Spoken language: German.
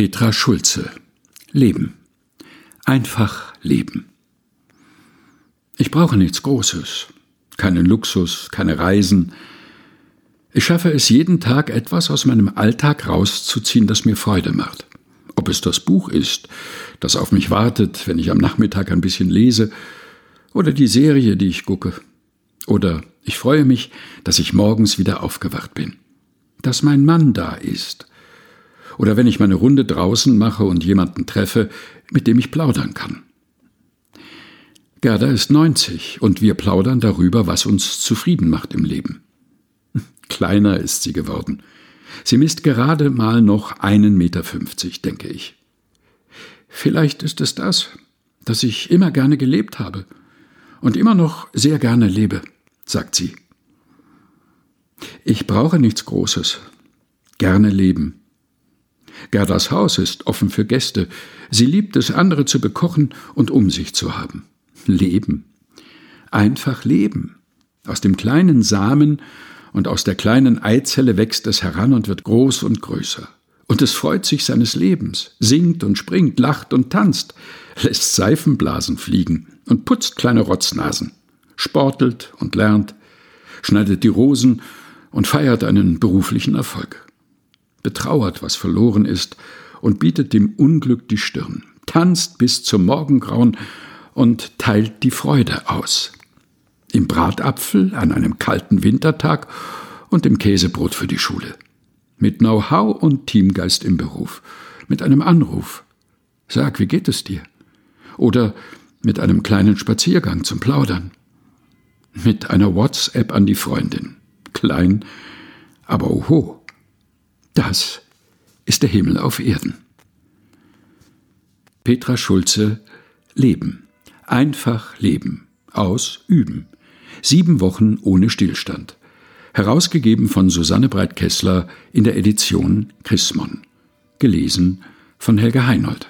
Petra Schulze Leben. Einfach leben. Ich brauche nichts Großes, keinen Luxus, keine Reisen. Ich schaffe es jeden Tag etwas aus meinem Alltag rauszuziehen, das mir Freude macht. Ob es das Buch ist, das auf mich wartet, wenn ich am Nachmittag ein bisschen lese, oder die Serie, die ich gucke, oder ich freue mich, dass ich morgens wieder aufgewacht bin, dass mein Mann da ist, oder wenn ich meine Runde draußen mache und jemanden treffe, mit dem ich plaudern kann. Gerda ist 90 und wir plaudern darüber, was uns zufrieden macht im Leben. Kleiner ist sie geworden. Sie misst gerade mal noch einen Meter, fünfzig, denke ich. Vielleicht ist es das, dass ich immer gerne gelebt habe und immer noch sehr gerne lebe, sagt sie. Ich brauche nichts Großes. Gerne leben. Gerdas Haus ist offen für Gäste. Sie liebt es, andere zu bekochen und um sich zu haben. Leben. Einfach leben. Aus dem kleinen Samen und aus der kleinen Eizelle wächst es heran und wird groß und größer. Und es freut sich seines Lebens, singt und springt, lacht und tanzt, lässt Seifenblasen fliegen und putzt kleine Rotznasen, sportelt und lernt, schneidet die Rosen und feiert einen beruflichen Erfolg betrauert, was verloren ist, und bietet dem Unglück die Stirn, tanzt bis zum Morgengrauen und teilt die Freude aus. Im Bratapfel an einem kalten Wintertag und im Käsebrot für die Schule. Mit Know-how und Teamgeist im Beruf. Mit einem Anruf. Sag, wie geht es dir? Oder mit einem kleinen Spaziergang zum Plaudern. Mit einer WhatsApp an die Freundin. Klein, aber oho. Das ist der Himmel auf Erden. Petra Schulze Leben. Einfach leben. Aus Üben. Sieben Wochen ohne Stillstand. Herausgegeben von Susanne Breit-Kessler in der Edition Chrismon. Gelesen von Helga Heinold.